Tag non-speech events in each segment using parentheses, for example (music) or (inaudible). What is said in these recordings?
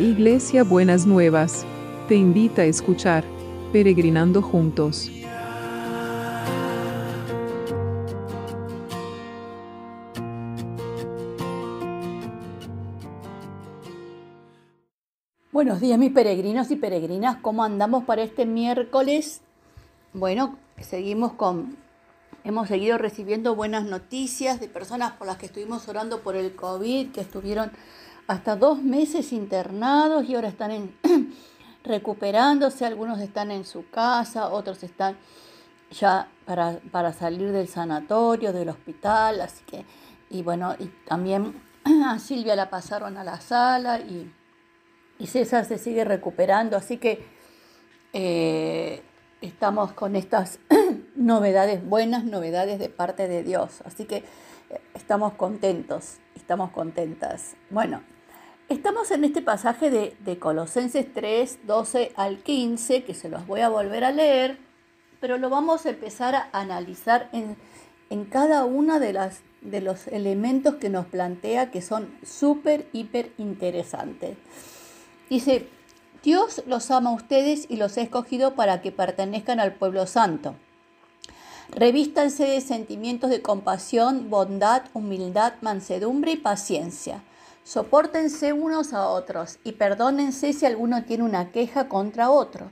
Iglesia Buenas Nuevas, te invita a escuchar Peregrinando Juntos. Buenos días mis peregrinos y peregrinas, ¿cómo andamos para este miércoles? Bueno, seguimos con, hemos seguido recibiendo buenas noticias de personas por las que estuvimos orando por el COVID, que estuvieron hasta dos meses internados y ahora están (clears throat) recuperándose, algunos están en su casa, otros están ya para, para, salir del sanatorio, del hospital, así que, y bueno, y también (clears throat) a Silvia la pasaron a la sala y, y César se sigue recuperando, así que eh, estamos con estas (clears throat) novedades, buenas novedades de parte de Dios, así que eh, estamos contentos, estamos contentas. Bueno, Estamos en este pasaje de, Colosenses 3, 12 al 15, que se los voy a volver a leer, pero lo vamos a empezar a analizar en, en cada uno de, de los elementos que nos plantea que son súper, hiper interesantes. Dice, Dios los ama a ustedes y los ha escogido para que pertenezcan al pueblo santo. Revístanse de sentimientos de compasión, bondad, humildad, mansedumbre y paciencia Sopórtense unos a otros y perdónense si alguno tiene una queja contra otro.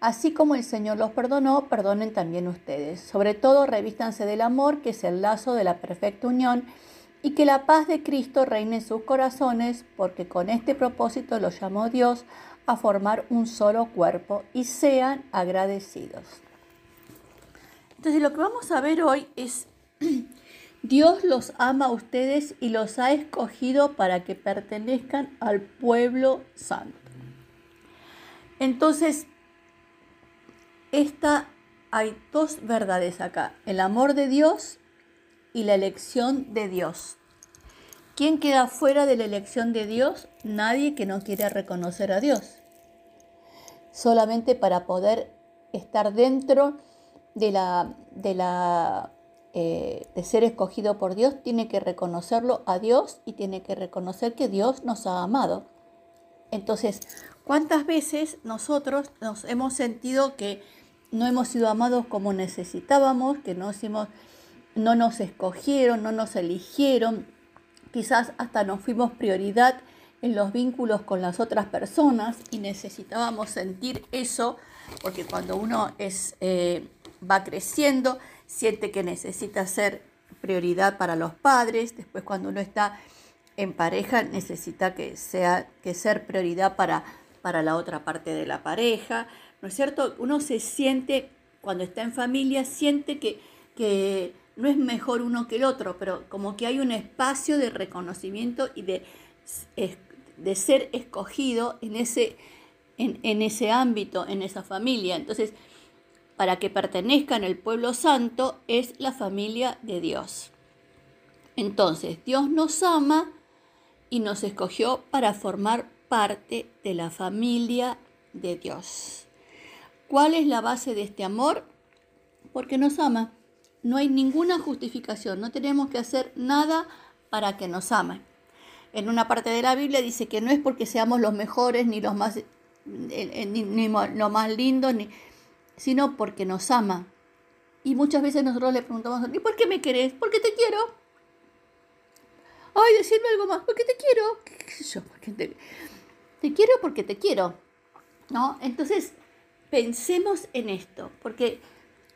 Así como el Señor los perdonó, perdonen también ustedes. Sobre todo, revístanse del amor, que es el lazo de la perfecta unión, y que la paz de Cristo reine en sus corazones, porque con este propósito los llamó Dios a formar un solo cuerpo y sean agradecidos. Entonces, lo que vamos a ver hoy es (clears throat) Dios los ama a ustedes y los ha escogido para que pertenezcan al pueblo santo. Entonces, esta, hay dos verdades acá, el amor de Dios y la elección de Dios. ¿Quién queda fuera de la elección de Dios? Nadie que no quiera reconocer a Dios. Solamente para poder estar dentro de la, de la eh, de ser escogido por Dios, tiene que reconocerlo a Dios y tiene que reconocer que Dios nos ha amado. Entonces, ¿cuántas veces nosotros nos hemos sentido que no hemos sido amados como necesitábamos, que no, no nos escogieron, no nos eligieron? Quizás hasta nos fuimos prioridad en los vínculos con las otras personas y necesitábamos sentir eso, porque cuando uno es, eh, va creciendo, siente que necesita ser prioridad para los padres, después cuando uno está en pareja necesita que sea que ser prioridad para, para la otra parte de la pareja, ¿no es cierto? Uno se siente cuando está en familia siente que, que no es mejor uno que el otro, pero como que hay un espacio de reconocimiento y de, de ser escogido en ese, en, en ese ámbito, en esa familia. Entonces, para que pertenezcan al pueblo santo es la familia de Dios. Entonces, Dios nos ama y nos escogió para formar parte de la familia de Dios. ¿Cuál es la base de este amor? Porque nos ama. No hay ninguna justificación, no tenemos que hacer nada para que nos amen. En una parte de la Biblia dice que no es porque seamos los mejores, ni los más, eh, ni, ni lo más lindos, ni, sino porque nos ama. Y muchas veces nosotros le preguntamos, ¿y por qué me querés? Porque te quiero. Ay, decirme algo más, porque te quiero. ¿Qué yo? Porque te, te quiero porque te quiero. ¿No? Entonces, pensemos en esto, porque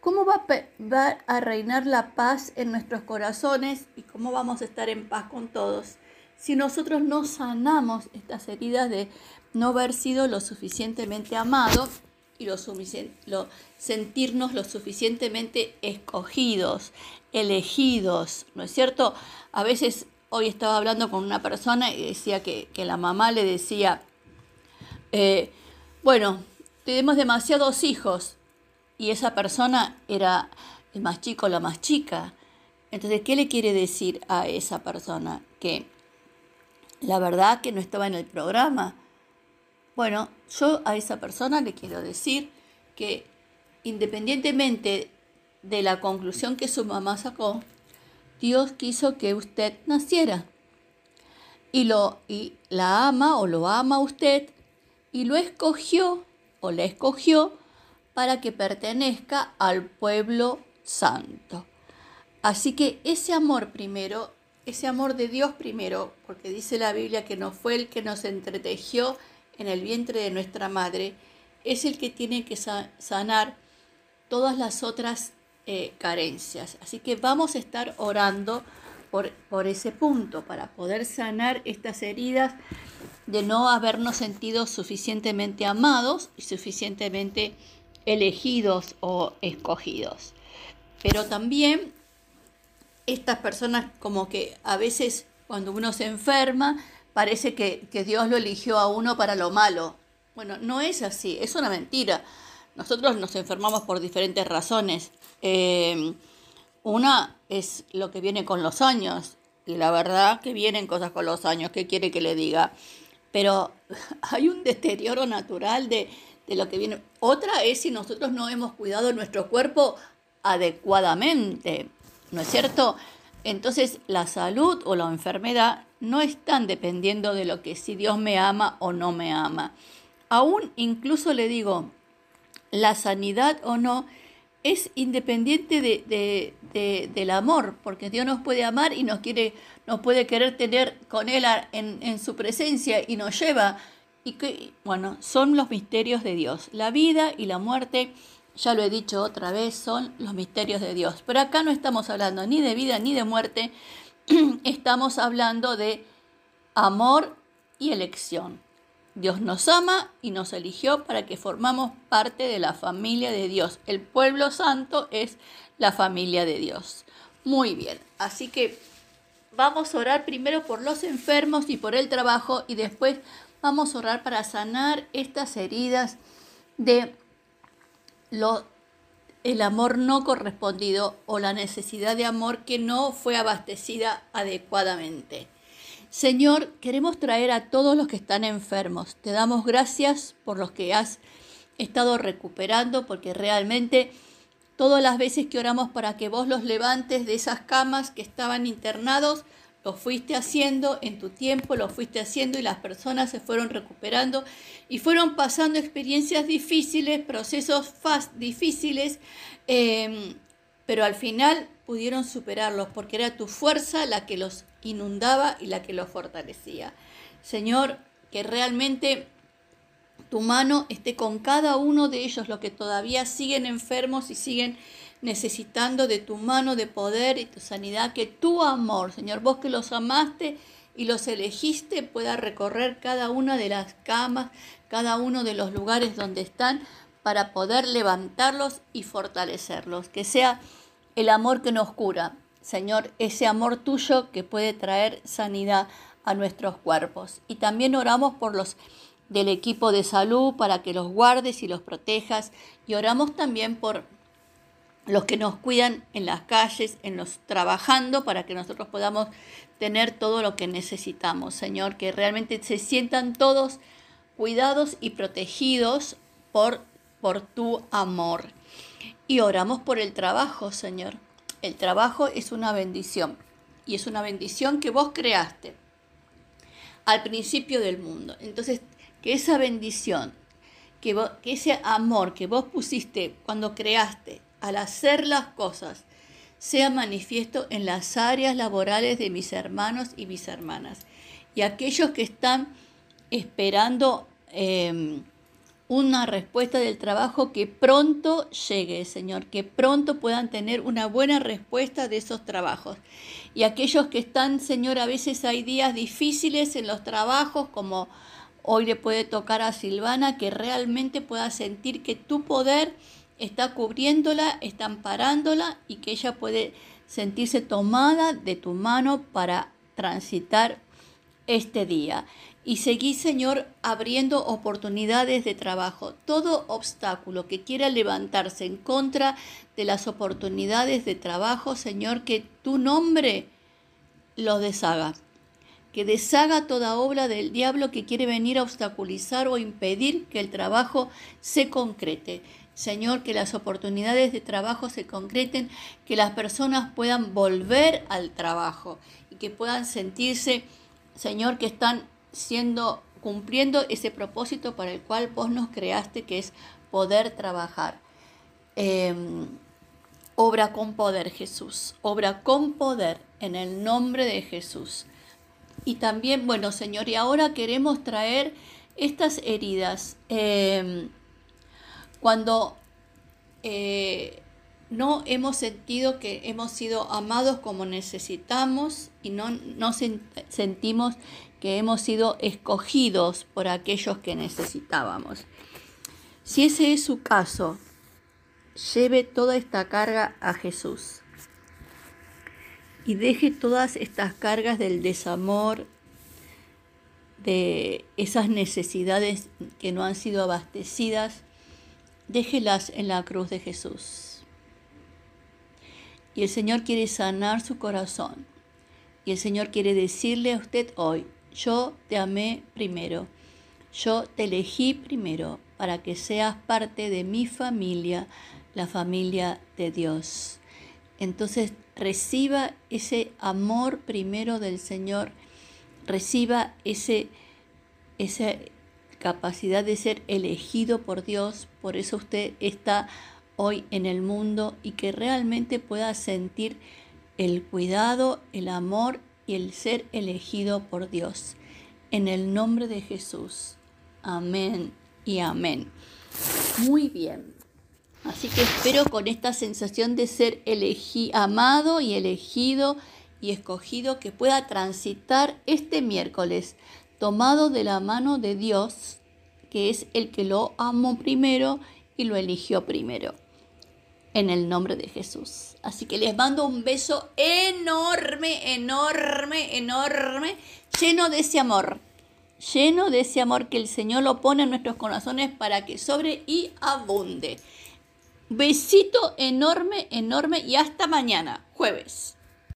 ¿cómo va, va a reinar la paz en nuestros corazones y cómo vamos a estar en paz con todos si nosotros no sanamos estas heridas de no haber sido lo suficientemente amados y lo, sentirnos lo suficientemente escogidos, elegidos, ¿no es cierto? A veces hoy estaba hablando con una persona y decía que, la mamá le decía, eh, bueno, tenemos demasiados hijos y esa persona era el más chico la más chica. Entonces, ¿qué le quiere decir a esa persona? Que la verdad que no estaba en el programa, bueno, yo a esa persona le quiero decir que independientemente de la conclusión que su mamá sacó, Dios quiso que usted naciera. y, lo, y la ama o lo ama usted y lo escogió o la escogió para que pertenezca al pueblo santo. Así que ese amor primero, ese amor de Dios primero, porque dice la Biblia que no fue el que nos entretejió en el vientre de nuestra madre, es el que tiene que sanar todas las otras eh, carencias. Así que vamos a estar orando por, por ese punto, para poder sanar estas heridas de no habernos sentido suficientemente amados y suficientemente elegidos o escogidos. Pero también estas personas como que a veces cuando uno se enferma parece que, Dios lo eligió a uno para lo malo. Bueno, no es así, es una mentira. Nosotros nos enfermamos por diferentes razones. Eh, una es lo que viene con los años, y la verdad que vienen cosas con los años, ¿qué quiere que le diga? Pero (laughs) hay un deterioro natural de, de lo que viene. Otra es si nosotros no hemos cuidado nuestro cuerpo adecuadamente, ¿no es cierto? Entonces la salud o la enfermedad no están dependiendo de lo que si Dios me ama o no me ama. Aún incluso le digo, la sanidad o no es independiente de, del amor, porque Dios nos puede amar y nos quiere, nos puede querer tener con Él en, en su presencia y nos lleva. Y que, bueno, son los misterios de Dios. La vida y la muerte ya lo he dicho otra vez, son los misterios de Dios. Pero acá no estamos hablando ni de vida ni de muerte, (clears throat) estamos hablando de amor y elección. Dios nos ama y nos eligió para que formamos parte de la familia de Dios. El pueblo santo es la familia de Dios. Muy bien, así que vamos a orar primero por los enfermos y por el trabajo y después vamos a orar para sanar estas heridas de el amor no correspondido o la necesidad de amor que no fue abastecida adecuadamente. Señor, queremos traer a todos los que están enfermos. Te damos gracias por los que has estado recuperando, porque realmente todas las veces que oramos para que vos los levantes de esas camas que estaban internados, lo fuiste haciendo en tu tiempo, lo fuiste haciendo y las personas se fueron recuperando y fueron pasando experiencias difíciles, procesos difíciles, em, pero al final pudieron superarlos porque era tu fuerza la que los inundaba y la que los fortalecía. Señor, que realmente tu mano esté con cada uno de ellos, los que todavía siguen enfermos y siguen necesitando de tu mano de poder y tu sanidad, que tu amor, Señor, vos que los amaste y los elegiste, pueda recorrer cada una de las camas, cada uno de los lugares donde están, para poder levantarlos y fortalecerlos. Que sea el amor que nos cura, Señor, ese amor tuyo que puede traer sanidad a nuestros cuerpos. Y también oramos por los del equipo de salud para que los guardes y los protejas. Y oramos también por los que nos cuidan en las calles, en los trabajando para que nosotros podamos tener todo lo que necesitamos, Señor, que realmente se sientan todos cuidados y protegidos por, por tu amor. Y oramos por el trabajo, Señor. El trabajo es una bendición y es una bendición que vos creaste al principio del mundo. Entonces, que esa bendición, que, que ese amor que vos pusiste cuando creaste, al hacer las cosas sea manifiesto en las áreas laborales de mis hermanos y mis hermanas. Y aquellos que están esperando em, una respuesta del trabajo, que pronto llegue, Señor, que pronto puedan tener una buena respuesta de esos trabajos. Y aquellos que están, Señor, a veces hay días difíciles en los trabajos, como hoy le puede tocar a Silvana, que realmente pueda sentir que tu poder está cubriéndola, está amparándola y que ella puede sentirse tomada de tu mano para transitar este día. Y seguí, Señor, abriendo oportunidades de trabajo. Todo obstáculo que quiera levantarse en contra de las oportunidades de trabajo, Señor, que tu nombre lo deshaga. Que deshaga toda obra del diablo que quiere venir a obstaculizar o impedir que el trabajo se concrete. Señor, que las oportunidades de trabajo se concreten, que las personas puedan volver al trabajo y que puedan sentirse Señor, que están siendo cumpliendo ese propósito para el cual vos nos creaste, que es poder trabajar. Em, obra con poder, Jesús. Obra con poder en el nombre de Jesús. Y también, bueno, Señor, y ahora queremos traer estas heridas. Em, cuando eh, no hemos sentido que hemos sido amados como necesitamos y no, no sentimos que hemos sido escogidos por aquellos que necesitábamos. Si ese es su caso, lleve toda esta carga a Jesús y deje todas estas cargas del desamor, de esas necesidades que no han sido abastecidas, déjelas en la cruz de Jesús. Y el Señor quiere sanar su corazón. Y el Señor quiere decirle a usted hoy, yo te amé primero, yo te elegí primero para que seas parte de mi familia, la familia de Dios. Entonces reciba ese amor primero del Señor, reciba ese, esa capacidad de ser elegido por Dios, por eso usted está hoy en el mundo y que realmente pueda sentir el cuidado, el amor y el ser elegido por Dios. En el nombre de Jesús. Amén y amén. Muy bien. Así que espero con esta sensación de ser amado y elegido y escogido que pueda transitar este miércoles tomado de la mano de Dios, que es el que lo amó primero y lo eligió primero. En el nombre de Jesús. Así que les mando un beso enorme, enorme, enorme, lleno de ese amor. Lleno de ese amor que el Señor lo pone en nuestros corazones para que sobre y abunde. Besito enorme, enorme y hasta mañana, jueves.